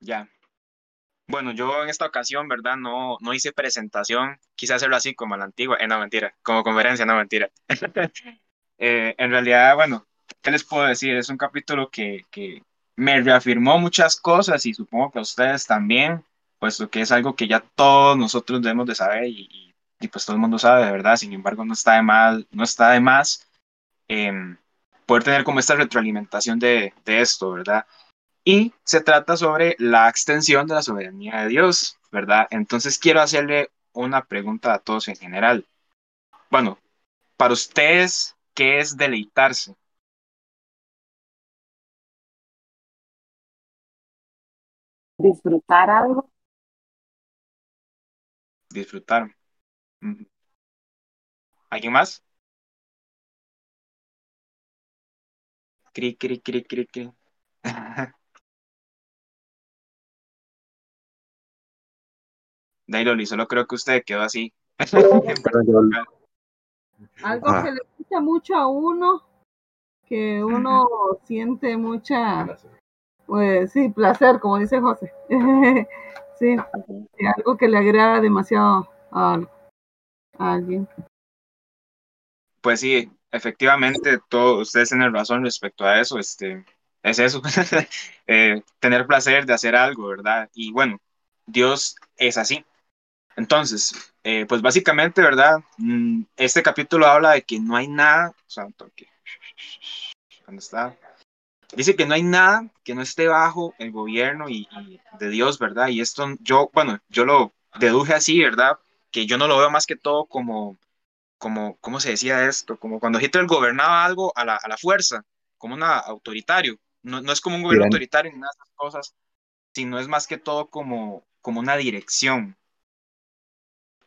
Ya. Bueno, yo en esta ocasión, ¿verdad? No, no hice presentación. Quise hacerlo así como a la antigua. Eh, no, mentira. Como conferencia, no, mentira. Eh, en realidad, bueno, ¿qué les puedo decir? Es un capítulo que, que me reafirmó muchas cosas y supongo que a ustedes también, puesto que es algo que ya todos nosotros debemos de saber y, y, pues todo el mundo sabe, de verdad. Sin embargo, no está de, mal, no está de más em, poder tener como esta retroalimentación de, de esto, ¿verdad? Y se trata sobre la extensión de la soberanía de Dios, ¿verdad? Entonces quiero hacerle una pregunta a todos en general. Bueno, para ustedes, ¿qué es deleitarse? Disfrutar algo. Disfrutar. ¿Alguien más? Cri, cri, cri, cri, cri. Dailoli, solo creo que usted quedó así. Algo que le gusta mucho a uno, que uno siente mucha, pues sí, placer, como dice José. sí, algo que le agrada demasiado a, alguien. Pues sí, efectivamente, todos ustedes tienen razón respecto a eso. Este, es eso, eh, tener placer de hacer algo, ¿verdad? Y bueno, Dios es así. Entonces, eh, pues básicamente, ¿verdad? Mm, este capítulo habla de que no hay nada, santo, ¿dónde está? Dice que no hay nada que no esté bajo el gobierno y, de Dios, ¿verdad? Y esto yo, bueno, yo lo deduje así, ¿verdad? Que yo no lo veo más que todo como, como, ¿cómo se decía esto? Como cuando Hitler gobernaba algo a la, a la fuerza, como un autoritario. No, no es como un gobierno autoritario ni nada de esas cosas, sino es más que todo como, como una dirección,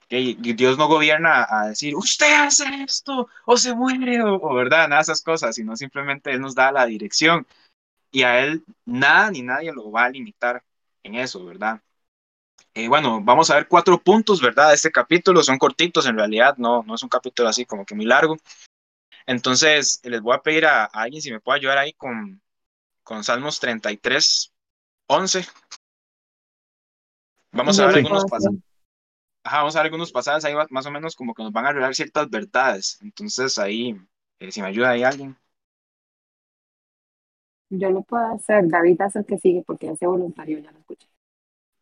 Dios no gobierna a decir, usted hace esto o se muere o, verdad, nada de esas cosas, sino simplemente Él nos da la dirección y a Él nada ni nadie lo va a limitar en eso, ¿verdad? Eh, bueno, vamos a ver cuatro puntos, ¿verdad? Este capítulo son cortitos en realidad, no, no es un capítulo así como que muy largo. Entonces, les voy a pedir a, alguien si me puede ayudar ahí con, con Salmos 33, 11. Vamos a ver algunos pasajes ajá, vamos a ver algunos pasajes ahí más o menos como que nos van a revelar ciertas verdades. Entonces ahí, eh, si me ayuda ahí alguien. Yo lo puedo hacer, David hace el que sigue porque hace voluntario, ya lo escuché.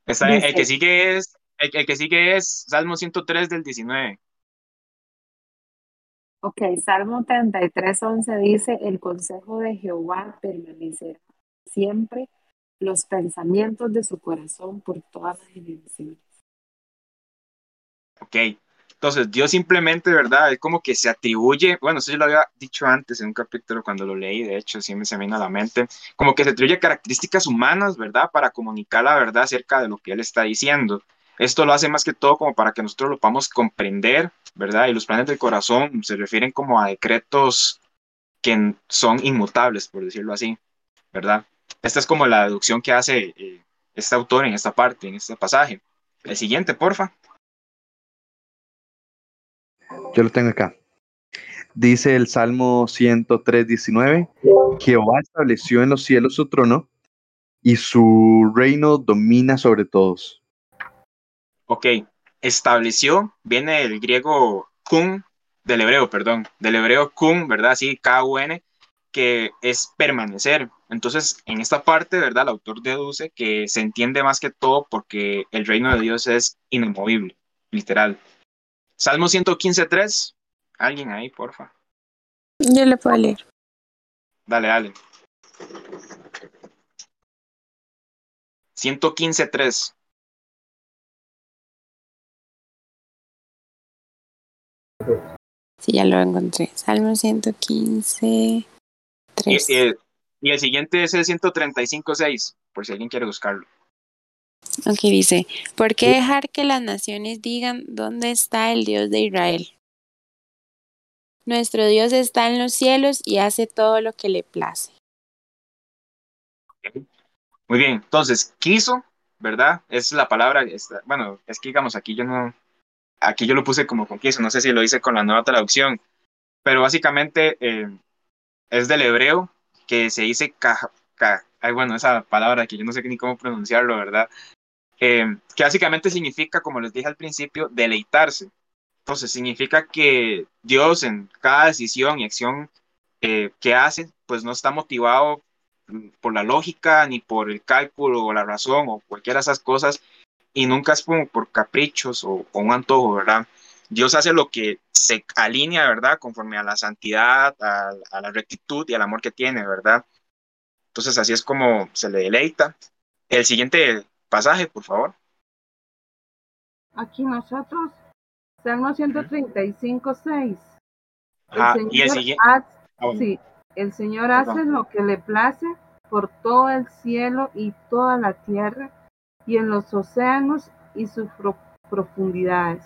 el que sigue es, el, que sigue es Salmo 103 del 19. Ok, Salmo 33, 11 dice, el consejo de Jehová permanecerá siempre, los pensamientos de su corazón por todas las generaciones. ¿Ok? Entonces, Dios simplemente, ¿verdad? Es como que se atribuye, bueno, eso yo lo había dicho antes en un capítulo cuando lo leí, de hecho, sí me se vino a la mente, como que se atribuye características humanas, ¿verdad? Para comunicar la verdad acerca de lo que Él está diciendo. Esto lo hace más que todo como para que nosotros lo podamos comprender, ¿verdad? Y los planes del corazón se refieren como a decretos que son inmutables, por decirlo así, ¿verdad? Esta es como la deducción que hace eh, este autor en esta parte, en este pasaje. El siguiente, porfa. Yo lo tengo acá. Dice el Salmo 103, 19, Jehová estableció en los cielos su trono y su reino domina sobre todos. Ok, estableció, viene del griego kun, del hebreo, perdón, del hebreo kun, ¿verdad? Sí, K-U-N, que es permanecer. Entonces, en esta parte, ¿verdad? El autor deduce que se entiende más que todo porque el reino de Dios es inamovible, literal. Salmo 115.3. Alguien ahí, porfa. Yo le puedo leer. Dale, dale. 115.3. Sí, ya lo encontré. Salmo 115. 3. Y, y, y el siguiente es el 135.6, por si alguien quiere buscarlo. Aquí dice, ¿por qué dejar que las naciones digan dónde está el Dios de Israel? Nuestro Dios está en los cielos y hace todo lo que le place. Muy bien, entonces, quiso, ¿verdad? Es la palabra, bueno, es que digamos, aquí yo no, aquí yo lo puse como con quiso, no sé si lo hice con la nueva traducción, pero básicamente eh, es del hebreo que se dice ka- ay, bueno, esa palabra que yo no sé ni cómo pronunciarlo, ¿verdad? Eh, que básicamente significa, como les dije al principio, deleitarse. Entonces, significa que Dios en cada decisión y acción eh, que hace, pues no está motivado mm, por la lógica, ni por el cálculo o la razón o cualquiera de esas cosas, y nunca es como por caprichos o, o un antojo, ¿verdad? Dios hace lo que se alinea, ¿verdad? Conforme a la santidad, a, a la rectitud y al amor que tiene, ¿verdad? Entonces así es como se le deleita. El siguiente pasaje, por favor. Aquí nosotros, Salmo 135, 6. Ajá, el y el siguiente. hace, Ah, sí, el Señor Perdón. hace lo que le place por todo el cielo y toda la tierra y en los océanos y sus pro- profundidades.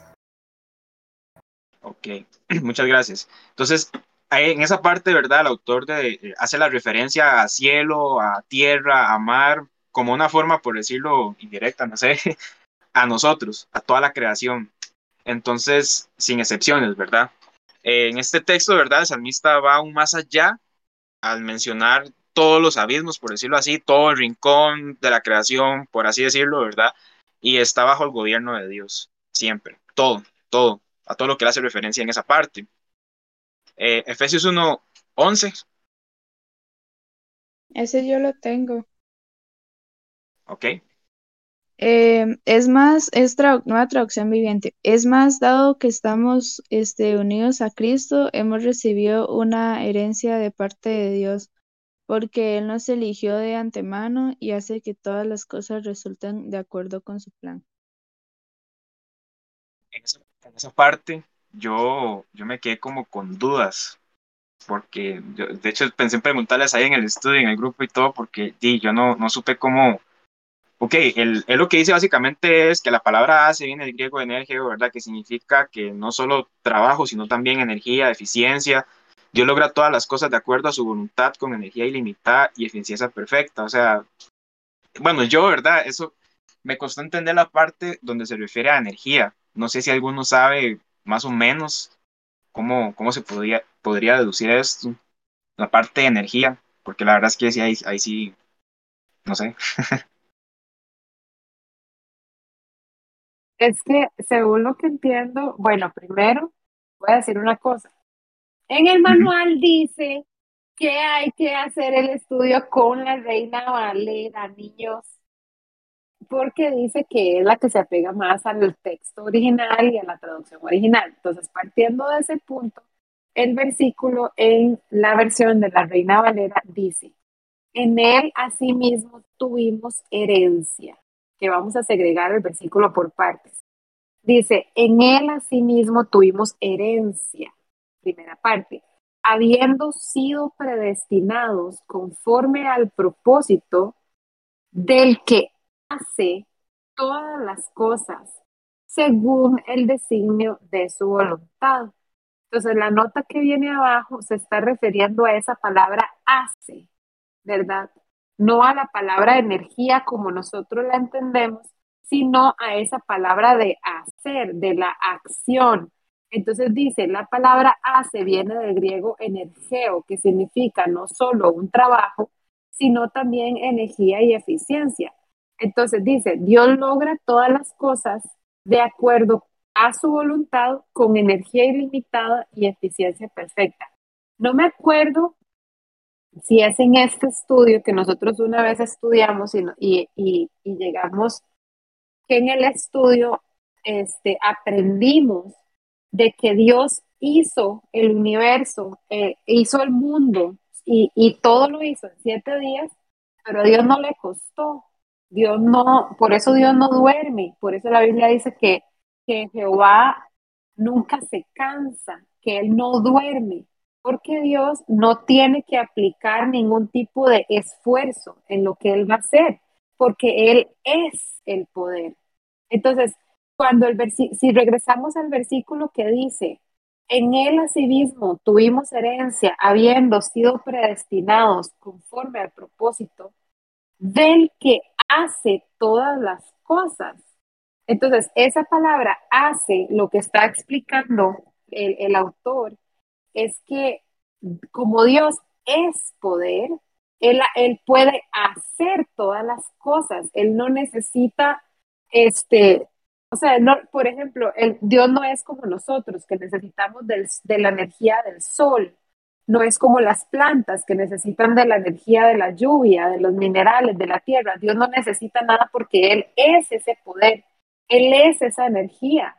Ok, muchas gracias. Entonces, en esa parte, ¿verdad? El autor de, eh, hace la referencia a cielo, a tierra, a mar, como una forma, por decirlo indirecta, no sé, a nosotros, a toda la creación. Entonces, sin excepciones, ¿verdad? Eh, en este texto, ¿verdad? El salmista va aún más allá al mencionar todos los abismos, por decirlo así, todo el rincón de la creación, por así decirlo, ¿verdad? Y está bajo el gobierno de Dios, siempre, todo, todo, a todo lo que le hace referencia en esa parte. Eh, Efesios 1, 11, Ese yo lo tengo. ok, Eh, es más, es tradu- nueva traducción viviente. Es más, dado que estamos este, unidos a Cristo, hemos recibido una herencia de parte de Dios, porque Él nos eligió de antemano y hace que todas las cosas resulten de acuerdo con su plan. en esa, en esa parte yo, yo me quedé como con dudas, porque yo, de hecho pensé en preguntarles ahí en el estudio, en el grupo y todo, porque di, yo no, no supe cómo, ok, él, él lo que dice básicamente es que la palabra hace viene del griego energeo, ¿verdad? Que significa que no solo trabajo, sino también energía, eficiencia. Dios logra todas las cosas de acuerdo a su voluntad con energía ilimitada y eficiencia perfecta. O sea, bueno, yo, ¿verdad? Eso me costó entender la parte donde se refiere a energía. No sé si alguno sabe más o menos cómo, cómo se podría, podría deducir esto, la parte de energía, porque la verdad es que sí, ahí, ahí sí, no sé. Es que, según lo que entiendo, bueno, primero voy a decir una cosa. En el manual dice que hay que hacer el estudio con la Reina Valera, niños, porque dice que es la que se apega más al texto original y a la traducción original. Entonces, partiendo de ese punto, el versículo en la versión de la Reina Valera dice, en él asimismo tuvimos herencia, que vamos a segregar el versículo por partes. Dice, en él asimismo tuvimos herencia, primera parte, habiendo sido predestinados conforme al propósito del que hace todas las cosas según el designio de su voluntad. Entonces, la nota que viene abajo se está refiriendo a esa palabra hace, ¿verdad? No a la palabra energía como nosotros la entendemos, sino a esa palabra de hacer, de la acción. Entonces dice, la palabra hace viene del griego energeo, que significa no solo un trabajo, sino también energía y eficiencia. Entonces dice, Dios logra todas las cosas de acuerdo a su voluntad con energía ilimitada y eficiencia perfecta. No me acuerdo si es en este estudio que nosotros una vez estudiamos y, llegamos, que en el estudio este, aprendimos de que Dios hizo el universo, eh, hizo el mundo y, y todo lo hizo en siete días, pero a Dios no le costó. Dios no, por eso Dios no duerme, por eso la Biblia dice que, que Jehová nunca se cansa, que Él no duerme, porque Dios no tiene que aplicar ningún tipo de esfuerzo en lo que Él va a hacer, porque Él es el poder. Entonces, cuando el si regresamos al versículo que dice, en Él asimismo tuvimos herencia, habiendo sido predestinados conforme al propósito del que hace todas las cosas. Entonces, esa palabra hace, lo que está explicando el, el autor, es que como Dios es poder, Él, él puede hacer todas las cosas. Él no necesita, este, o sea, no, por ejemplo, el, Dios no es como nosotros, que necesitamos del, de la energía del sol. No es como las plantas que necesitan de la energía de la lluvia, de los minerales, de la tierra. Dios no necesita nada porque Él es ese poder. Él es esa energía.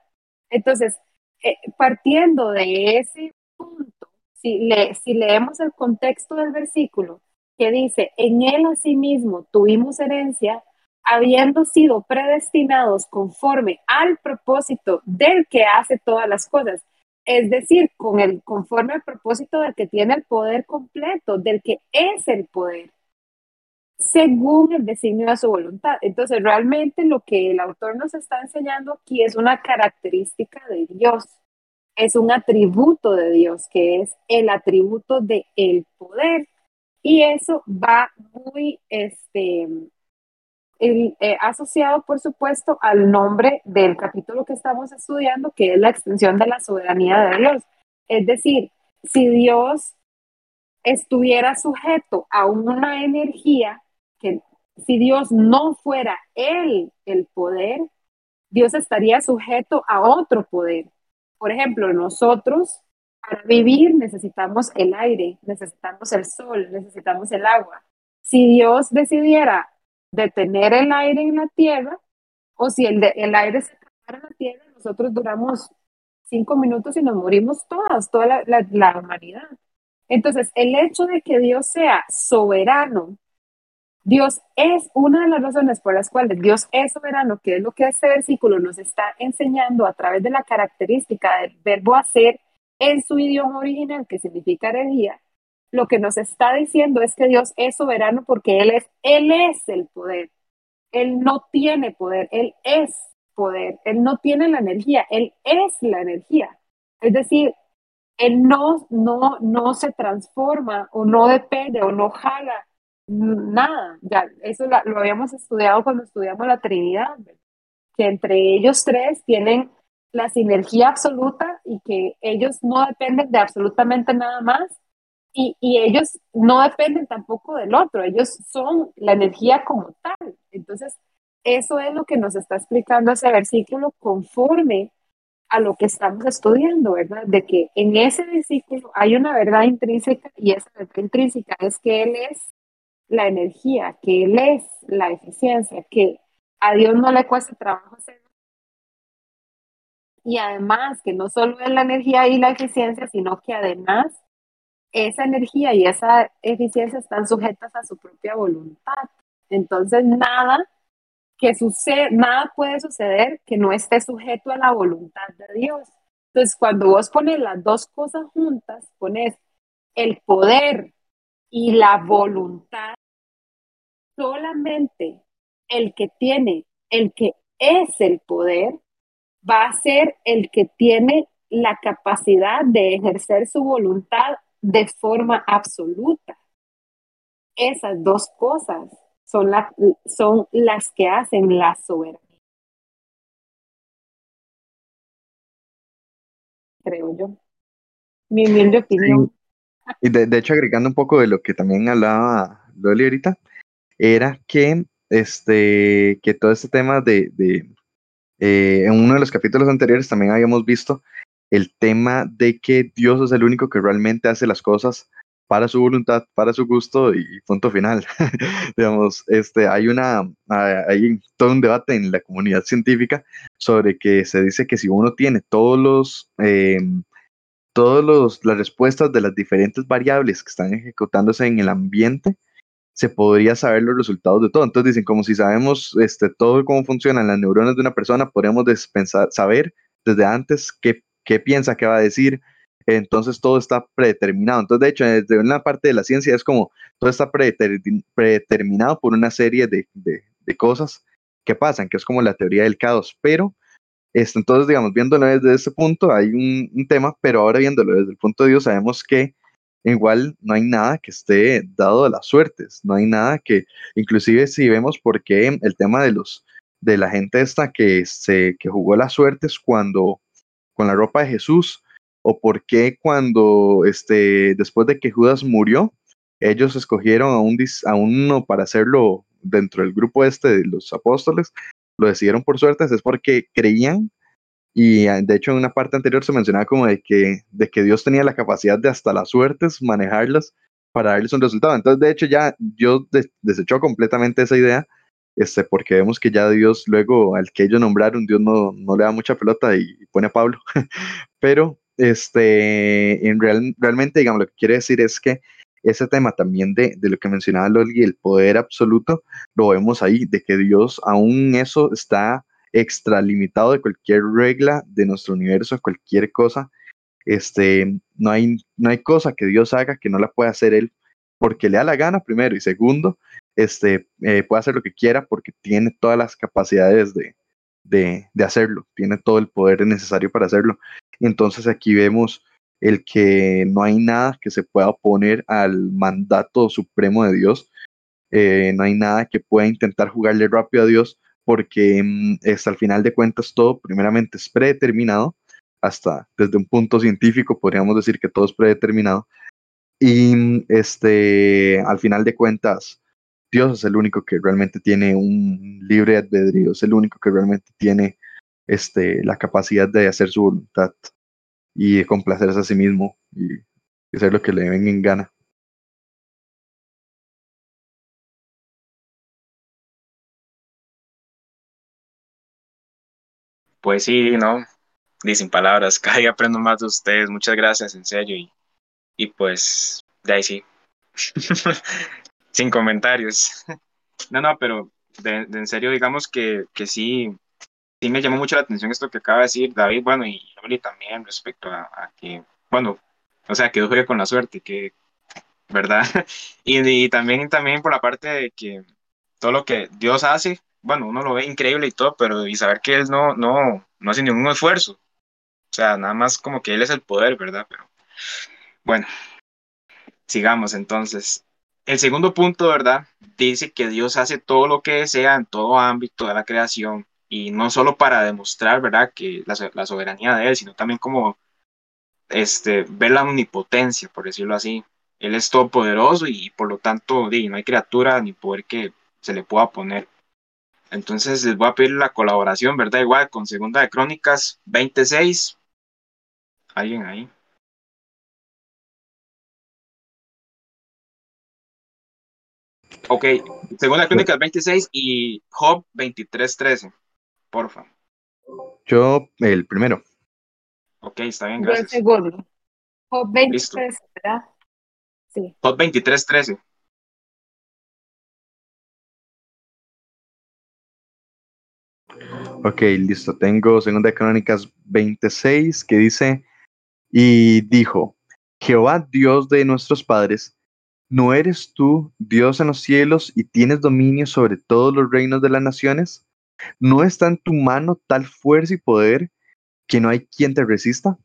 Entonces, eh, partiendo de ese punto, si, le, si leemos el contexto del versículo que dice, en Él asimismo tuvimos herencia, habiendo sido predestinados conforme al propósito del que hace todas las cosas. Es decir, con el, conforme al propósito del que tiene el poder completo, del que es el poder según el designio de su voluntad. Entonces, realmente lo que el autor nos está enseñando aquí es una característica de Dios, es un atributo de Dios, que es el atributo de el poder. Y eso va muy este, eh, asociado, por supuesto, al nombre del capítulo que estamos estudiando, que es la extensión de la soberanía de Dios. Es decir, si Dios estuviera sujeto a una energía que si Dios no fuera Él el poder, Dios estaría sujeto a otro poder. Por ejemplo, nosotros para vivir necesitamos el aire, necesitamos el sol, necesitamos el agua. Si Dios decidiera detener el aire en la tierra, o si el, el aire se acabara en la tierra, nosotros duramos cinco minutos y nos morimos todas, toda la, la, humanidad. Entonces, el hecho de que Dios sea soberano Dios es una de las razones por las cuales Dios es soberano, que es lo que este versículo nos está enseñando a través de la característica del verbo hacer en su idioma original, que significa energía. Lo que nos está diciendo es que Dios es soberano porque Él es, Él es el poder. Él no tiene poder, Él es poder. Él no tiene la energía, Él es la energía. Es decir, Él no, no, no se transforma o no depende o no jala nada, ya eso lo, habíamos estudiado cuando estudiamos la Trinidad, que entre ellos tres tienen la sinergia absoluta y que ellos no dependen de absolutamente nada más y, y, ellos no dependen tampoco del otro, ellos son la energía como tal. Entonces, eso es lo que nos está explicando ese versículo conforme a lo que estamos estudiando, ¿verdad? De que en ese versículo hay una verdad intrínseca y esa verdad intrínseca es que Él es la energía, que Él es la eficiencia, que a Dios no le cuesta trabajo hacer. Y además que no solo es la energía y la eficiencia, sino que además esa energía y esa eficiencia están sujetas a su propia voluntad. Entonces nada que sucede, nada puede suceder que no esté sujeto a la voluntad de Dios. Entonces cuando vos pones las dos cosas juntas, pones el poder y la voluntad, solamente el que tiene, el que es el poder, va a ser el que tiene la capacidad de ejercer su voluntad de forma absoluta. Esas dos cosas son, son las que hacen la soberanía. Creo yo. Mi humilde opinión. Y de, hecho, agregando un poco de lo que también hablaba Loli ahorita, era que, este, que todo este tema de, de eh, en uno de los capítulos anteriores también habíamos visto el tema de que Dios es el único que realmente hace las cosas para su voluntad, para su gusto y punto final. Digamos, este, hay una, hay todo un debate en la comunidad científica sobre que se dice que si uno tiene todos los, eh, todas las respuestas de las diferentes variables que están ejecutándose en el ambiente, se podría saber los resultados de todo. Entonces dicen, como si sabemos este, todo cómo funcionan las neuronas de una persona, podríamos saber desde antes qué, qué piensa, qué va a decir. Entonces todo está predeterminado. Entonces, de hecho, desde una parte de la ciencia es como todo está predeterminado por una serie de, de, de cosas que pasan, que es como la teoría del caos. Pero este, entonces, digamos, viéndolo desde ese punto, hay un, tema, pero ahora viéndolo desde el punto de Dios, sabemos que igual no hay nada que esté dado de las suertes, no hay nada que, inclusive si vemos por qué el tema de los de la gente esta que se que jugó las suertes cuando con la ropa de Jesús o por qué cuando este después de que Judas murió ellos escogieron a, un, a uno para hacerlo dentro del grupo este de los apóstoles, lo decidieron por suertes, es porque creían y ah, de hecho en una parte anterior se mencionaba como de que, de que Dios tenía la capacidad de hasta las suertes manejarlas para darles un resultado. Entonces de hecho ya Dios des- desechó completamente esa idea, este, porque vemos que ya Dios luego al que ellos nombraron, Dios no, no le da mucha pelota y, pone a Pablo. Pero este, en real, realmente, digamos, lo que quiere decir es que ese tema también de, de lo que mencionaba Loli, el poder absoluto, lo vemos ahí, de que Dios aún eso está extralimitado de cualquier regla de nuestro universo, cualquier cosa. Este, no hay, no hay cosa que Dios haga que no la pueda hacer Él porque le da la gana, primero, y segundo, este, eh, puede hacer lo que quiera porque tiene todas las capacidades de, de, hacerlo, tiene todo el poder necesario para hacerlo. Entonces aquí vemos el que no hay nada que se pueda oponer al mandato supremo de Dios, eh, no hay nada que pueda intentar jugarle rápido a Dios, porque mm, es, al final de cuentas todo primeramente es predeterminado, hasta desde un punto científico podríamos decir que todo es predeterminado, y mm, este, al final de cuentas Dios es el único que realmente tiene un libre albedrío, es el único que realmente tiene este, la capacidad de hacer su voluntad y de complacerse a sí mismo y hacer lo que le venga en gana. Pues sí, no, dicen palabras, cada día aprendo más de ustedes, muchas gracias, en serio, y, y pues, de ahí sí, sin comentarios. No, no, pero en serio, digamos que, que sí, sí me llamó mucho la atención esto que acaba de decir David, bueno, y Loli también respecto a, a que, bueno, o sea, que juegue con la suerte, que, ¿verdad? Y, y también, también por la parte de que todo lo que Dios hace, bueno, uno lo ve increíble y todo, pero y saber que Él no, no, no hace ningún esfuerzo, o sea, nada más como que Él es el poder, ¿verdad? Pero bueno, sigamos entonces. El segundo punto, ¿verdad? Dice que Dios hace todo lo que desea en todo ámbito de la creación y no solo para demostrar, ¿verdad? Que la, la soberanía de Él, sino también como este, ver la omnipotencia, por decirlo así. Él es todopoderoso y por lo tanto no hay criatura ni poder que se le pueda poner. Entonces les voy a pedir la colaboración, ¿verdad? Igual con Segunda de Crónicas 26. ¿Alguien ahí? Ok, Segunda de Crónicas 26 y Job 23.13. Porfa. Yo, el primero. Ok, está bien, Yo el gracias. segundo. Job Listo. 23, ¿verdad? Sí. Job 23.13. Ok, listo. Tengo Segunda Crónicas 26 que dice, y dijo, Jehová Dios de nuestros padres, ¿no eres tú Dios en los cielos y tienes dominio sobre todos los reinos de las naciones? ¿No está en tu mano tal fuerza y poder que no hay quien te resista?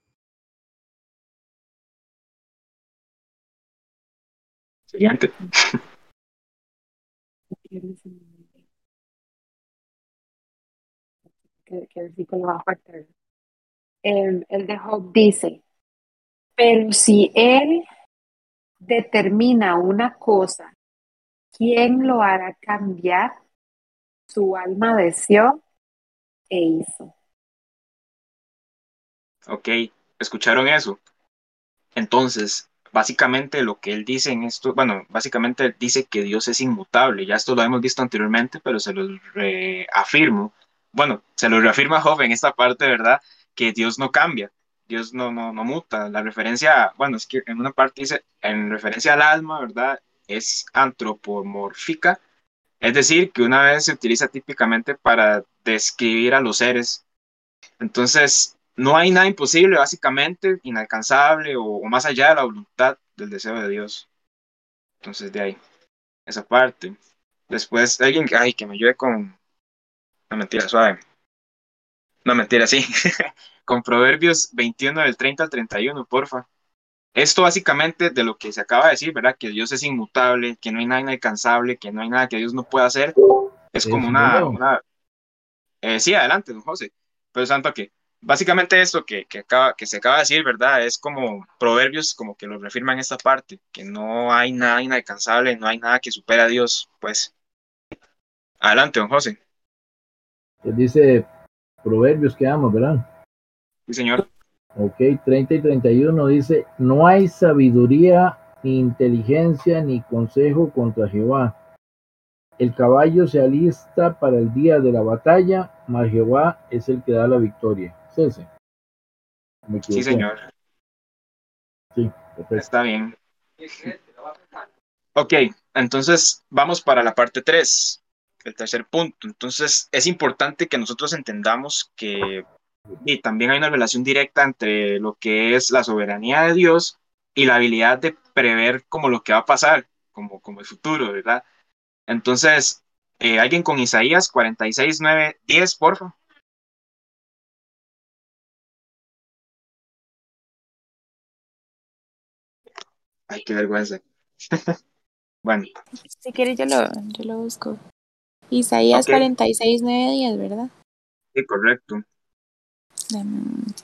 Siguiente. Que, que versículo va a faltar. El, el de Job dice, pero si él determina una cosa, ¿quién lo hará cambiar? Su alma deseó e hizo. Ok, ¿escucharon eso? Entonces, básicamente lo que él dice en esto, bueno, básicamente dice que Dios es inmutable. Ya esto lo hemos visto anteriormente, pero se lo reafirmo. Bueno, se lo reafirma Job en esta parte, ¿verdad? Que Dios no cambia, Dios no, no, no muta. La referencia, bueno, es que en una parte dice, en referencia al alma, ¿verdad? Es antropomórfica, es decir, que una vez se utiliza típicamente para describir a los seres. Entonces, no hay nada imposible, básicamente, inalcanzable o, más allá de la voluntad del deseo de Dios. Entonces, de ahí, esa parte. Después, alguien, ay, que me ayude con, no mentira, suave. No mentira, sí. con Proverbios 21 del 30 al 31, porfa. Esto básicamente de lo que se acaba de decir, ¿verdad? Que Dios es inmutable, que no hay nada inalcanzable, que no hay nada que Dios no pueda hacer. Es como ¿Es una... eh, sí, adelante, don José. Pero santo que básicamente esto que, que, acaba, que se acaba de decir, ¿verdad? Es como proverbios como que lo reafirman esta parte, que no hay nada inalcanzable, no hay nada que supera a Dios, pues. Adelante, don José. Pues dice proverbios que amo, ¿verdad? Sí, señor. Ok, 30 y 31 dice, no hay sabiduría, ni inteligencia, ni consejo contra Jehová. El caballo se alista para el día de la batalla, mas Jehová es el que da la victoria. ¿Es ese? ¿Me sí, señor. Sí, perfecto. Está bien. Ok, entonces vamos para la parte 3, el tercer punto. Entonces es importante que nosotros entendamos que y también hay una relación directa entre lo que es la soberanía de Dios y la habilidad de prever como lo que va a pasar, como, como el futuro, ¿verdad? Entonces, eh, alguien con Isaías 46, 9, 10, por favor. Ay, qué vergüenza. bueno. Si quieres, yo lo, yo lo busco. Isaías Ok. 46, 9, 10, ¿verdad? Sí, correcto. Momento.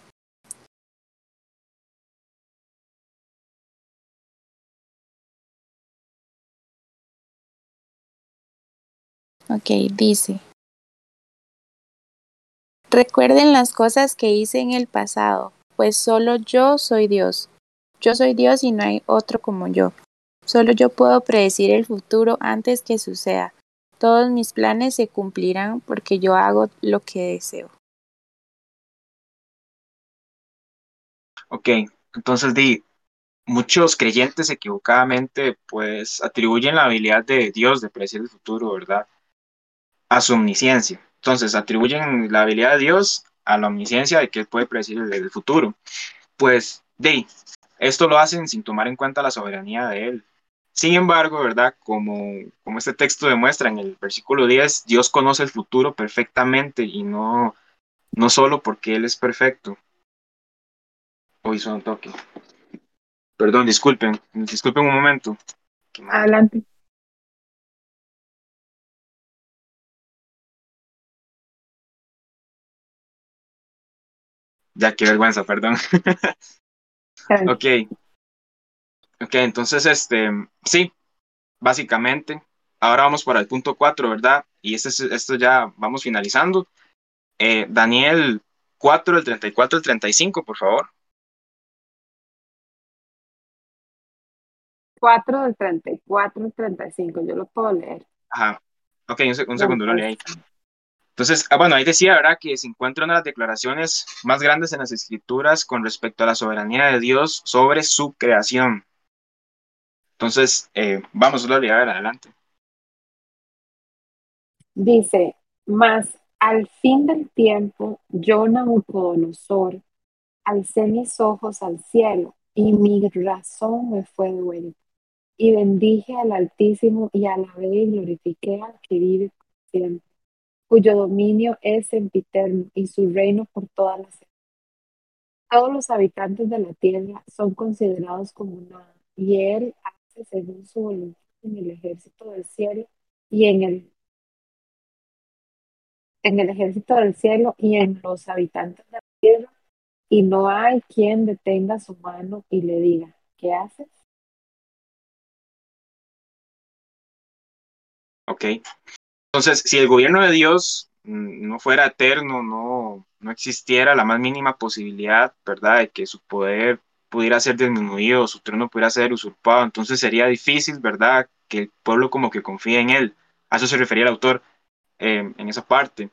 Ok, dice. Recuerden las cosas que hice en el pasado, pues solo yo soy Dios. Yo soy Dios y no hay otro como yo. Solo yo puedo predecir el futuro antes que suceda. Todos mis planes se cumplirán porque yo hago lo que deseo. Ok, entonces di, muchos creyentes equivocadamente pues atribuyen la habilidad de Dios de predecir el futuro, ¿verdad? A su omnisciencia. Entonces atribuyen la habilidad de Dios a la omnisciencia de que él puede predecir el, futuro. Pues di, esto lo hacen sin tomar en cuenta la soberanía de él. Sin embargo, ¿verdad? Como, como este texto demuestra en el versículo 10, Dios conoce el futuro perfectamente y no, no solo porque Él es perfecto. Hoy son un toque. Perdón, disculpen, disculpen un momento. Adelante. Ya, qué vergüenza, perdón. Ok. Ok, entonces, este, sí, básicamente. Ahora vamos para el punto 4, ¿verdad? Y este es, esto ya vamos finalizando. Eh, Daniel 4, el 34 al 35, por favor. 4 del 34 al 35, yo lo puedo leer. Ajá. Ok, un, seg- un segundo, lo leí. Entonces, ah, bueno, ahí decía, ¿verdad? Que se encuentra una de las declaraciones más grandes en las escrituras con respecto a la soberanía de Dios sobre su creación. Entonces, eh, vamos, Loli, a ver, adelante. Dice, mas al fin del tiempo, yo, Nabucodonosor, alcé mis ojos al cielo y mi razón me fue devuelta. Y bendije al Altísimo y alabé y glorifiqué al que vive por siempre, cuyo dominio es sempiterno y su reino por todas las. Todos los habitantes de la tierra son considerados como nada, y él hace según su voluntad en el ejército del cielo y en el en el ejército del cielo y en los habitantes de la tierra, y no hay quien detenga su mano y le diga, ¿qué haces? Ok. Entonces, si el gobierno de Dios mm, no fuera eterno, no, no existiera la más mínima posibilidad, ¿verdad?, de que su poder pudiera ser disminuido, su trono pudiera ser usurpado, entonces sería difícil, ¿verdad?, que el pueblo como que confíe en él. A eso se refería el autor eh, en esa parte.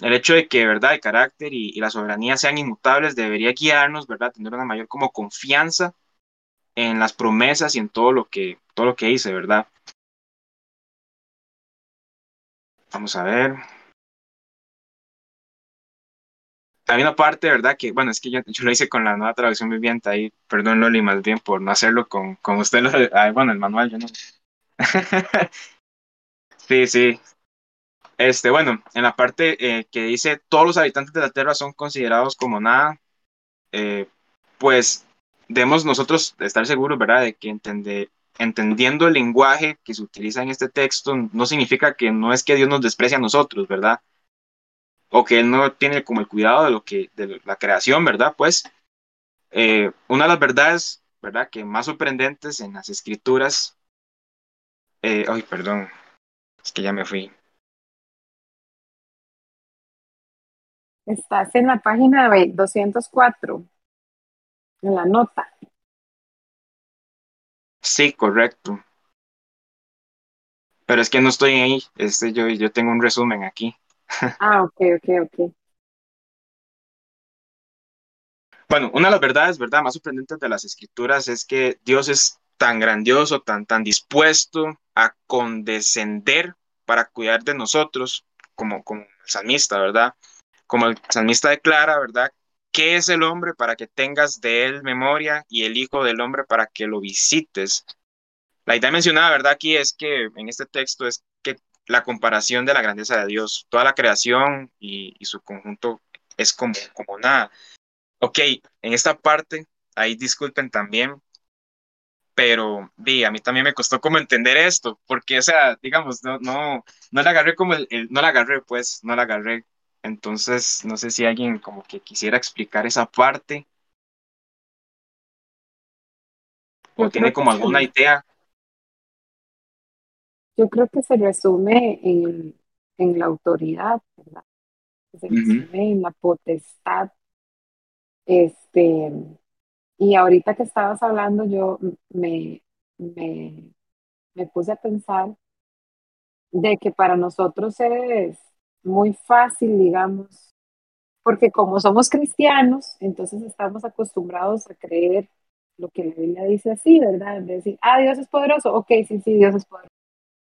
El hecho de que, ¿verdad?, el carácter y, y la soberanía sean inmutables debería guiarnos, ¿verdad?, tener una mayor como confianza en las promesas y en todo lo que, todo lo que dice, ¿verdad? Vamos a ver. Hay una parte, ¿verdad? Que, bueno, es que yo, lo hice con la nueva traducción viviente ahí. Perdón, Loli, más bien por no hacerlo con, con usted. Lo, bueno, el manual, yo no. sí, sí. Este, bueno, en la parte eh, que dice todos los habitantes de la tierra son considerados como nada, eh, pues debemos nosotros estar seguros, ¿verdad? De que entende, entendiendo el lenguaje que se utiliza en este texto no significa que no es que Dios nos desprecie a nosotros, ¿verdad? o que él no tiene como el cuidado de lo que, de la creación, ¿verdad? Pues eh, una de las verdades, ¿verdad? Que más sorprendentes en las escrituras, eh, ay, perdón, es que ya me fui. Estás en la página 204, en la nota. Sí, correcto. Pero es que no estoy ahí, este, yo, yo tengo un resumen aquí. Ah, ok, ok, ok. Bueno, una de las verdades, ¿verdad?, más sorprendentes de las escrituras es que Dios es tan grandioso, tan, tan dispuesto a condescender para cuidar de nosotros, como, como el salmista, ¿verdad? Como el salmista declara, ¿verdad? ¿Qué es el hombre para que tengas de él memoria y el hijo del hombre para que lo visites? La idea mencionada, ¿verdad? Aquí es que en este texto es que la comparación de la grandeza de Dios, toda la creación y, y su conjunto es como, como nada. Ok, en esta parte, ahí disculpen también, pero vi, a mí también me costó como entender esto, porque, o sea, digamos, no, no, no la agarré como el, el- no la agarré, pues, no la agarré. Entonces, no sé si alguien como que quisiera explicar esa parte o Yo tiene como alguna idea. yo creo que se resume en, en la autoridad, ¿verdad? Se resume en la potestad. Este, y ahorita que estabas hablando, yo me, me, me puse a pensar de que para nosotros es muy fácil, digamos, porque como somos cristianos, entonces estamos acostumbrados a creer lo que la Biblia dice así, ¿verdad? De decir, ah, Dios es poderoso, ok, sí, sí, Dios es poderoso.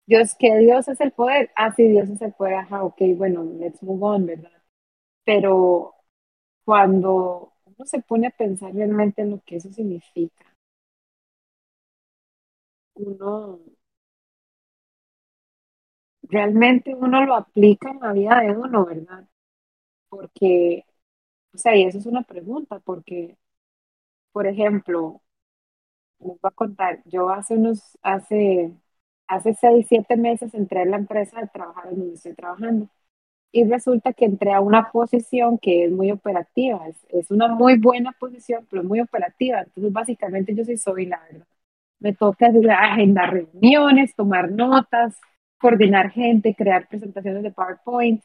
Dios, que Dios es el poder, ah, sí, Dios es el poder, ajá, ok, bueno, let's move on, ¿verdad? Pero cuando uno se pone a pensar realmente en lo que eso significa, uno realmente uno lo aplica en la vida de uno, ¿verdad? Porque, o sea, y eso es una pregunta, porque, por ejemplo, les voy a contar, yo hace unos, hace, hace seis, siete meses entré en la empresa de trabajar en donde estoy trabajando. Y resulta que entré a una posición que es muy operativa, es, es una muy buena posición, pero muy operativa. Entonces, básicamente yo sí soy la verdad. Me toca agendar reuniones, tomar notas, coordinar gente, crear presentaciones de PowerPoint.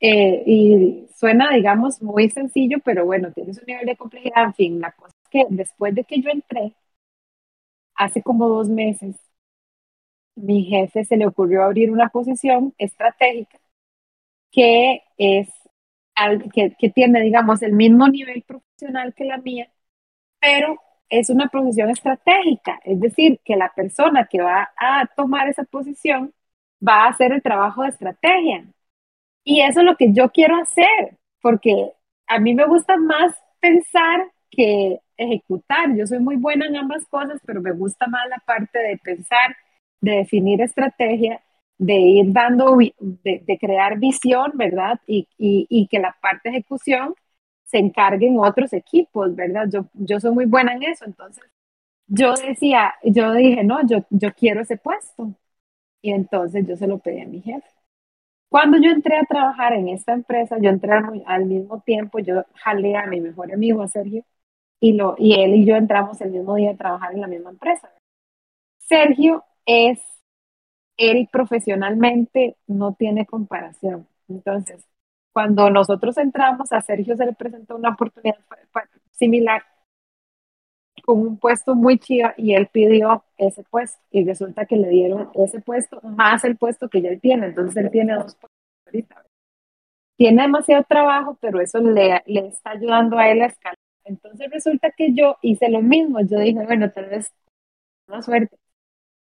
Eh, y suena, digamos, muy sencillo, pero bueno, tiene su nivel de complejidad. En fin, la cosa es que después de que yo entré, hace como dos meses, mi jefe se le ocurrió abrir una posición estratégica que es que, que tiene, digamos, el mismo nivel profesional que la mía, pero es una posición estratégica, es decir, que la persona que va a tomar esa posición va a hacer el trabajo de estrategia. Y eso es lo que yo quiero hacer, porque a mí me gusta más pensar que ejecutar. Yo soy muy buena en ambas cosas, pero me gusta más la parte de pensar, de definir estrategia, de ir dando, de, de crear visión, ¿verdad? Y, y, que la parte de ejecución se encarguen otros equipos, ¿verdad? Yo, yo soy muy buena en eso, entonces yo decía, yo dije, no, yo, yo quiero ese puesto. Y entonces yo se lo pedí a mi jefe. Cuando yo entré a trabajar en esta empresa, yo entré al, al mismo tiempo, yo jalé a mi mejor amigo, a Sergio, y, lo, y él y yo entramos el mismo día a trabajar en la misma empresa. Sergio es, él profesionalmente no tiene comparación. Entonces, cuando nosotros entramos, a Sergio se le presentó una oportunidad similar con un puesto muy chido y él pidió ese puesto y resulta que le dieron ese puesto más el puesto que ya él tiene. Entonces él tiene dos puestos ahorita. Tiene demasiado trabajo, pero eso le, le está ayudando a él a escalar. Entonces resulta que yo hice lo mismo. Yo dije, bueno, tal vez una suerte.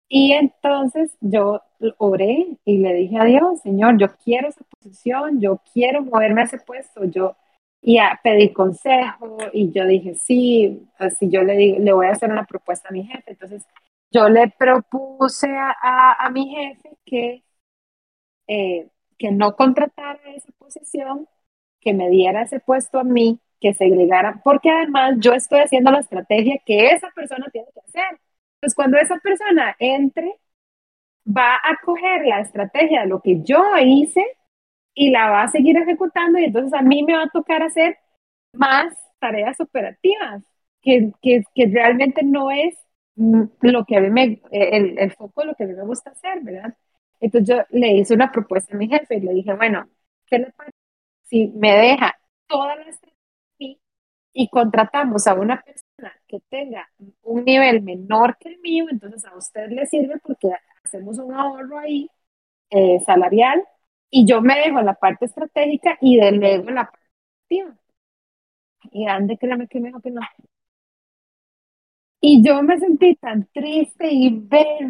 Y entonces yo oré y le dije a Dios, Señor, yo quiero esa posición, yo quiero moverme a ese puesto, yo y a, pedí consejo y yo dije, sí, así yo le, digo, le voy a hacer una propuesta a mi jefe. Entonces yo le propuse a, a, mi jefe que, eh, que no contratara esa posición, que me diera ese puesto a mí, que se agregara, porque además yo estoy haciendo la estrategia que esa persona tiene que hacer. Entonces, cuando esa persona entre, va a coger la estrategia de lo que yo hice y la va a seguir ejecutando y entonces a mí me va a tocar hacer más tareas operativas, que, que, que realmente no es lo que a mí me, el, el foco de lo que a mí me gusta hacer, ¿verdad? Entonces yo le hice una propuesta a mi jefe y le dije, bueno, ¿qué le parece si me deja toda la estrategia y contratamos a una persona que tenga un nivel menor que el mío, entonces a usted le sirve porque hacemos un ahorro ahí eh, salarial y yo me dejo la parte estratégica y delego la parte. Y ande, créame que me dijo que no. Y yo me sentí tan triste y ver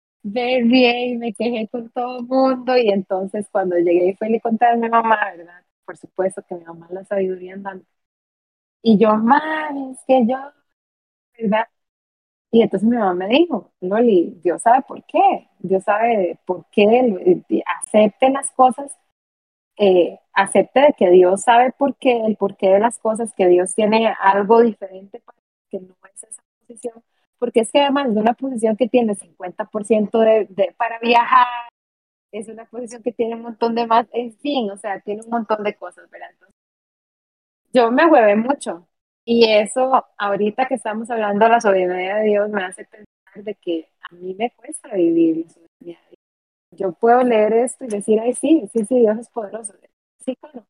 bien, y me quejé con todo el mundo. Y entonces cuando llegué y fui le conté a mi mamá, ¿verdad? Por supuesto que mi mamá la sabiduría andando. Y yo, mamá, es que yo, ¿verdad? Y entonces mi mamá me dijo, Loli, Dios sabe por qué, Dios sabe por qué, acepte las cosas, eh, acepte de que Dios sabe por qué, el porqué de las cosas, que Dios tiene algo diferente para que no es esa posición, porque es que además de una posición que tiene 50% de, de, para viajar, es una posición que tiene un montón de más, en fin, o sea, tiene un montón de cosas, ¿verdad? Entonces, yo me huevé mucho, y eso, ahorita que estamos hablando de la soberanía de Dios, me hace pensar de que a mí me cuesta vivir la soberanía de Dios. Yo puedo leer esto y decir, ay, sí, sí, sí, Dios es poderoso. Sí, claro.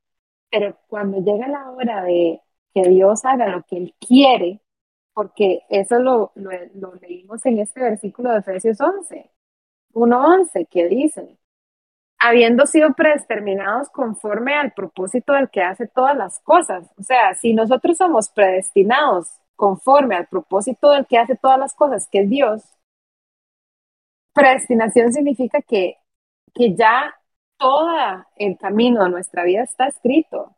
Pero cuando llega la hora de que Dios haga lo que Él quiere, porque eso lo, lo, lo leímos en este versículo de Efesios 11, 1.11, que dice, habiendo sido predeterminados conforme al propósito del que hace todas las cosas. O sea, si nosotros somos predestinados conforme al propósito del que hace todas las cosas, que es Dios, predestinación significa que, que ya todo el camino de nuestra vida está escrito.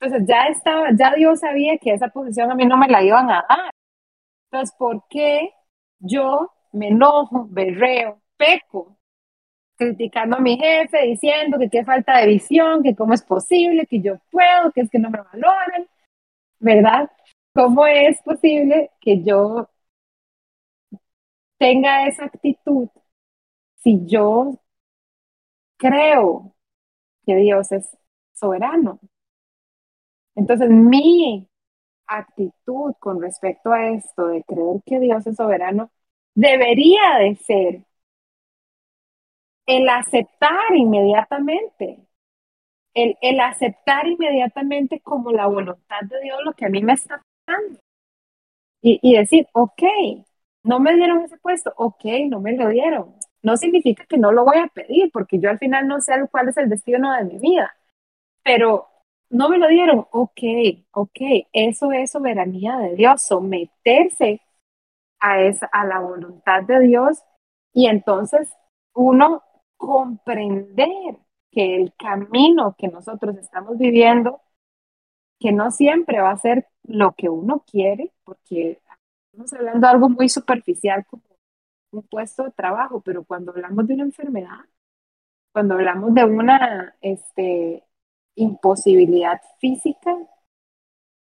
Entonces ya estaba, ya Dios sabía que esa posición a mí no me la iban a dar. Entonces, ¿por qué yo me enojo, berreo, peco criticando a mi jefe, diciendo que qué falta de visión, que cómo es posible, que yo puedo, que es que no me valoran, ¿verdad? ¿Cómo es posible que yo tenga esa actitud si yo creo que Dios es soberano? Entonces, mi actitud con respecto a esto de creer que Dios es soberano debería de ser el aceptar inmediatamente, el, el, aceptar inmediatamente como la voluntad de Dios lo que a mí me está pasando. Y, y, decir, ok, no me dieron ese puesto, ok, no me lo dieron. No significa que no lo voy a pedir, porque yo al final no sé cuál es el destino de mi vida. Pero no me lo dieron, ok, ok, eso es soberanía de Dios, someterse a, esa, a la voluntad de Dios y entonces uno comprender que el camino que nosotros estamos viviendo, que no siempre va a ser lo que uno quiere, porque estamos hablando de algo muy superficial como un puesto de trabajo, pero cuando hablamos de una enfermedad, cuando hablamos de una este, imposibilidad física,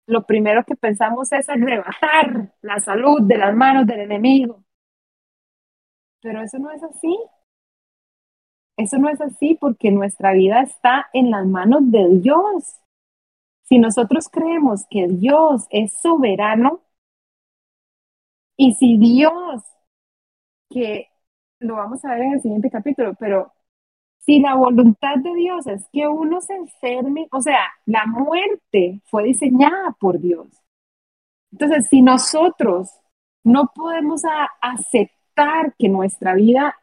lo primero que pensamos es arrebatar la salud de las manos del enemigo. Pero eso no es así. Eso no es así porque nuestra vida está en las manos de Dios. Si nosotros creemos que Dios es soberano y si Dios, que lo vamos a ver en el siguiente capítulo, pero si la voluntad de Dios es que uno se enferme, o sea, la muerte fue diseñada por Dios. Entonces, si nosotros no podemos aceptar que nuestra vida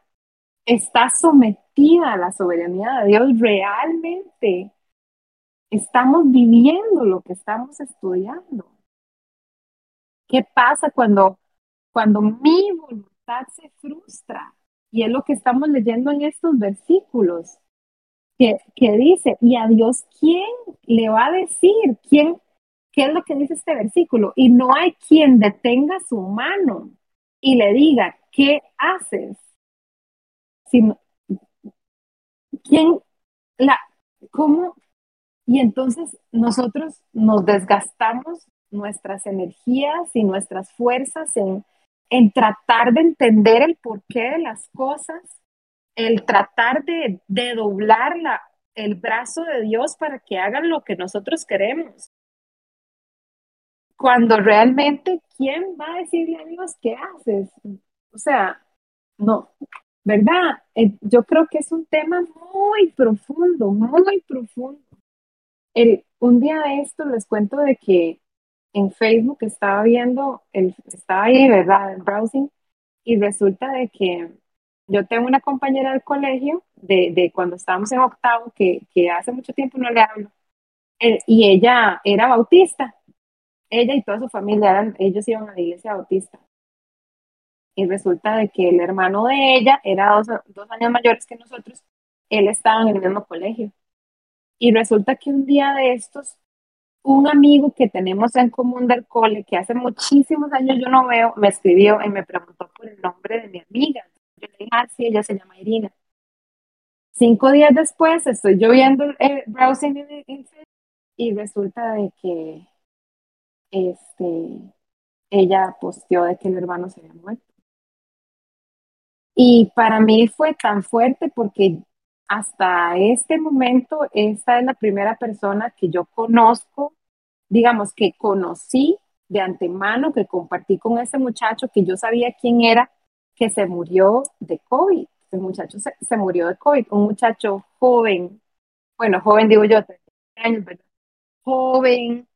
está sometida a la soberanía de Dios, realmente estamos viviendo lo que estamos estudiando. ¿Qué pasa cuando, cuando mi voluntad se frustra? Y es lo que estamos leyendo en estos versículos, que, que dice, ¿y a Dios quién le va a decir? ¿Quién? ¿Qué es lo que dice este versículo? Y no hay quien detenga su mano y le diga, ¿qué haces? sino quién, la, cómo, y entonces nosotros nos desgastamos nuestras energías y nuestras fuerzas en, en tratar de entender el porqué de las cosas, el tratar de, de doblar la, el brazo de Dios para que hagan lo que nosotros queremos. Cuando realmente, ¿quién va a decirle a Dios qué haces? O sea, no, ¿verdad? Eh, yo creo que es un tema muy profundo, muy profundo. El, un día de esto les cuento de que en Facebook estaba viendo, el, estaba ahí, ¿verdad? En browsing, y resulta de que yo tengo una compañera del colegio, de, de cuando estábamos en octavo, que, que, hace mucho tiempo no le hablo, eh, y ella era bautista. Ella y toda su familia, eran, ellos iban a la iglesia bautista. Y resulta de que el hermano de ella era dos, dos años mayores que nosotros, él estaba en el mismo colegio. Y resulta que un día de estos, un amigo que tenemos en común del cole, que hace muchísimos años yo no veo, me escribió y me preguntó por el nombre de mi amiga. Yo le dije, ah, sí, ella se llama Irina. Cinco días después estoy yo viendo el browsing en, y resulta de que este, ella posteó de que el hermano se había muerto. Y para mí fue tan fuerte porque hasta este momento esta es la primera persona que yo conozco, digamos que conocí de antemano, que compartí con ese muchacho que yo sabía quién era, que se murió de COVID. El muchacho se, se murió de COVID, un muchacho joven, bueno, joven digo yo, 30 años, ¿verdad? Joven,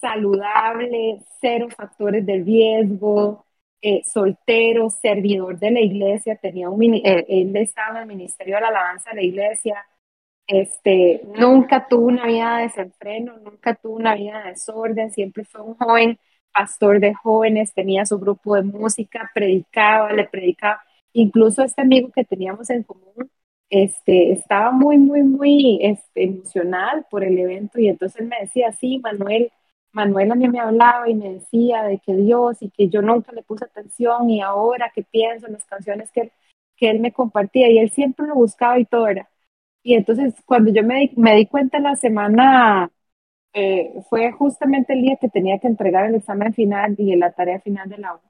saludable, cero factores de riesgo, eh, soltero, servidor de la iglesia, tenía un, eh, él estaba en el ministerio de la alabanza de la iglesia, este, nunca tuvo una vida de desenfreno, nunca tuvo una vida de desorden, siempre fue un joven pastor de jóvenes, tenía su grupo de música, predicaba, le predicaba, incluso este amigo que teníamos en común, este, estaba muy, muy, muy este, emocional por el evento y entonces él me decía, sí, Manuel, Manuel a me hablaba y me decía de que Dios y que yo nunca le puse atención y ahora que pienso en las canciones que, que él me compartía y él siempre lo buscaba y todo era. Y entonces cuando yo me di, me di cuenta la semana eh, fue justamente el día que tenía que entregar el examen final y la tarea final de la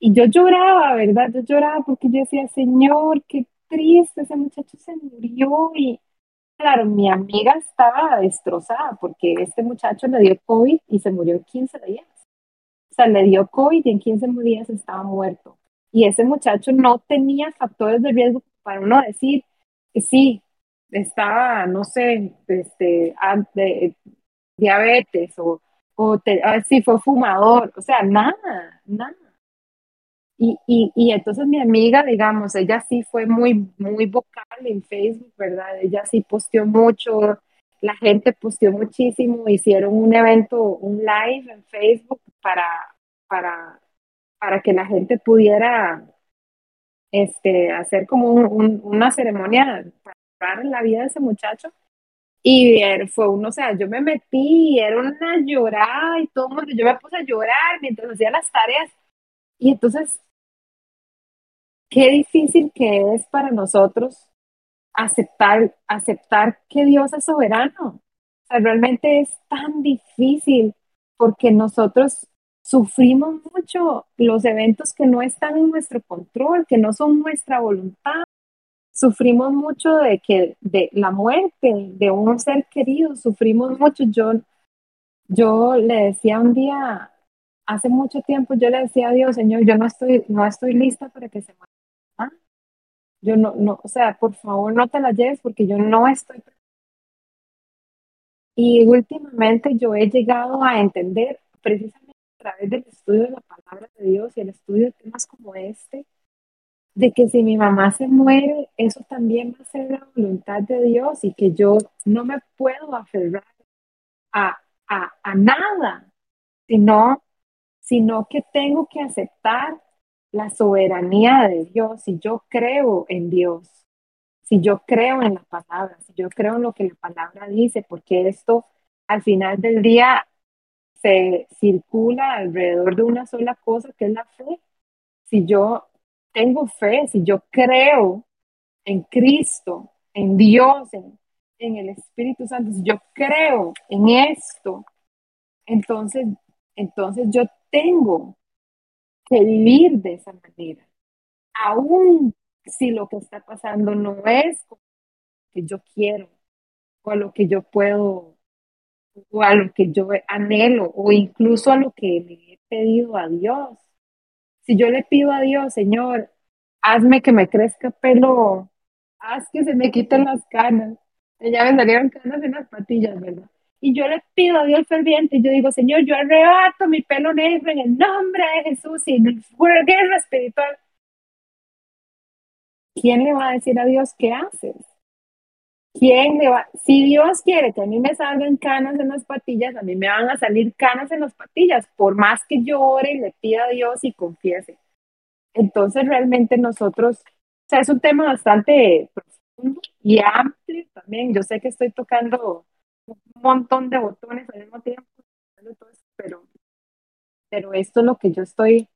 Y yo lloraba, ¿verdad? Yo lloraba porque yo decía, Señor, qué triste, ese muchacho se murió. Y claro, mi amiga estaba destrozada porque este muchacho le dio COVID y se murió en 15 días. O sea, le dio COVID y en 15 días estaba muerto. Y ese muchacho no tenía factores de riesgo para uno decir, sí, estaba, no sé, este, antes, diabetes o, o si fue fumador, o sea, nada, nada. Y, y, y, entonces mi amiga, digamos, ella sí fue muy, muy vocal en Facebook, ¿verdad? Ella sí posteó mucho, la gente posteó muchísimo, hicieron un evento, un live en Facebook para, para, para que la gente pudiera este, hacer como una ceremonia para la vida de ese muchacho. Y fue uno, o sea, yo me metí, era una llorada y todo el mundo, yo me puse a llorar mientras hacía las tareas. Y entonces, qué difícil que es para nosotros aceptar, aceptar que Dios es soberano. O sea, realmente es tan difícil porque nosotros sufrimos mucho los eventos que no están en nuestro control, que no son nuestra voluntad sufrimos mucho de que de la muerte de un ser querido, sufrimos mucho. Yo, yo le decía un día, hace mucho tiempo, yo le decía a Dios, Señor, yo no estoy, no estoy lista para que se muera. Yo no, no, o sea, por favor no te la lleves porque yo no estoy. Y últimamente yo he llegado a entender, precisamente a través del estudio de la palabra de Dios y el estudio de temas como este, de que si mi mamá se muere, eso también va a ser la voluntad de Dios y que yo no me puedo aferrar a, a, nada, sino, sino que tengo que aceptar la soberanía de Dios, si yo creo en Dios, si yo creo en la palabra, si yo creo en lo que la palabra dice, porque esto al final del día se circula alrededor de una sola cosa, que es la fe. Si yo tengo fe, si yo creo en Cristo, en Dios, en, el Espíritu Santo, si yo creo en esto, entonces, entonces yo tengo vivir de esa manera. Aún si lo que está pasando no es lo que yo quiero o a lo que yo puedo o a lo que yo anhelo o incluso a lo que le he pedido a Dios. Si yo le pido a Dios, Señor, hazme que me crezca pelo, haz que se me quiten las canas. Ya me canas en las patillas, ¿verdad? Y yo le pido a Dios ferviente, yo digo, Señor, yo arrebato mi pelo negro en el nombre de Jesús y en el guerra espiritual. ¿Quién le va a decir a Dios qué haces? ¿Quién le va? Si Dios quiere que a mí me salgan canas en las patillas, a mí me van a salir canas en las patillas, por más que yo ore y le pida a Dios y confiese. Entonces, realmente nosotros, o sea, es un tema bastante profundo y amplio también. Yo sé que estoy tocando un montón de botones al mismo tiempo, pero, pero esto es lo que yo estoy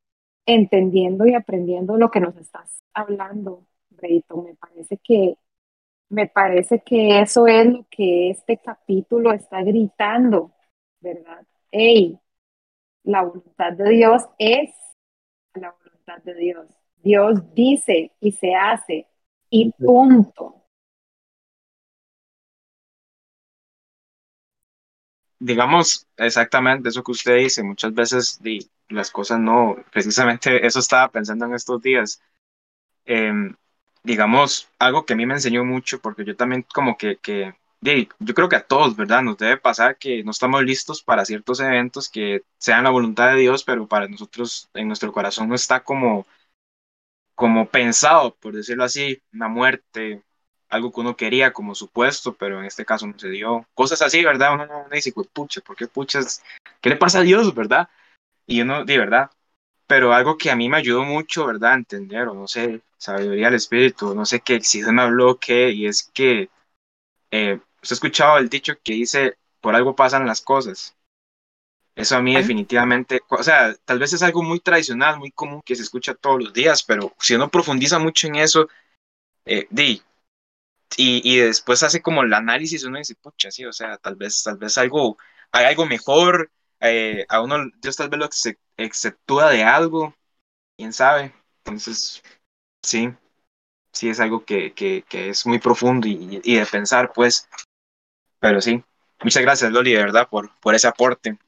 entendiendo y aprendiendo, lo que nos estás hablando, Breito. Me parece que me parece que eso es lo que este capítulo está gritando, ¿verdad? Hey, la voluntad de Dios es la voluntad de Dios. Dios dice y se hace y punto. Digamos exactamente eso que usted dice, muchas veces las cosas no, precisamente eso estaba pensando en estos días. Em, digamos, algo que a mí me enseñó mucho, porque yo también como que, que yo creo que a todos, ¿verdad? Nos debe pasar que no estamos listos para ciertos eventos que sean la voluntad de Dios, pero para nosotros en nuestro corazón no está como, como pensado, por decirlo así, una muerte, algo que uno quería como supuesto, pero en este caso no se dio. Cosas así, ¿verdad? Uno no dice, pucha, ¿por qué puchas? ¿Qué le pasa a Dios, verdad? Y uno, de verdad, pero algo que a mí me ayudó mucho, ¿verdad? A entender, o no sé, sabiduría del espíritu, no sé qué, si se me habló qué, y es que eh, usted ha escuchado el dicho que dice, por algo pasan las cosas. Eso a mí definitivamente, o sea, tal vez es algo muy tradicional, muy común que se escucha todos los días, pero si uno profundiza mucho en eso, eh, di, y, y, después hace como el análisis, uno dice, pucha, sí, o sea, tal vez, tal vez algo, hay algo mejor, eh, a uno, Dios tal vez lo exceptúa de algo, quién sabe. Entonces, sí, sí es algo que, que, que es muy profundo y, y, de pensar, pues. Pero sí, muchas gracias, Loli, de verdad, por, por ese aporte.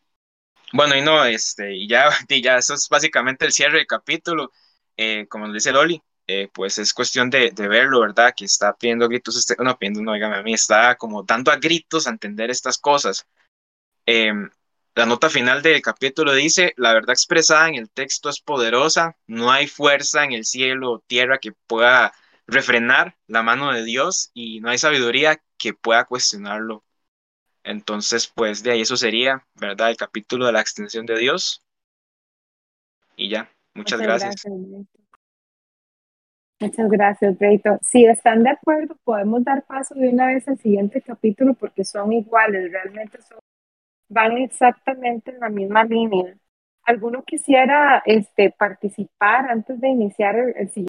Bueno, y no, este, y ya, y ya, eso es básicamente el cierre del capítulo. Eh, como dice Loli, eh, pues es cuestión de, de, verlo, ¿verdad? Que está pidiendo gritos, este, no pidiendo, no, dígame a mí, está como dando a gritos a entender estas cosas. Eh, la nota final del capítulo dice, la verdad expresada en el texto es poderosa, no hay fuerza en el cielo o tierra que pueda refrenar la mano de Dios y no hay sabiduría que pueda cuestionarlo. Entonces, pues de ahí eso sería, ¿verdad? El capítulo de la extensión de Dios. Y ya, muchas, muchas gracias. gracias. Muchas gracias, Reito. Si están de acuerdo, podemos dar paso de una vez al siguiente capítulo porque son iguales, realmente son van exactamente en la misma línea. ¿Alguno quisiera este, participar antes de iniciar el, el siguiente?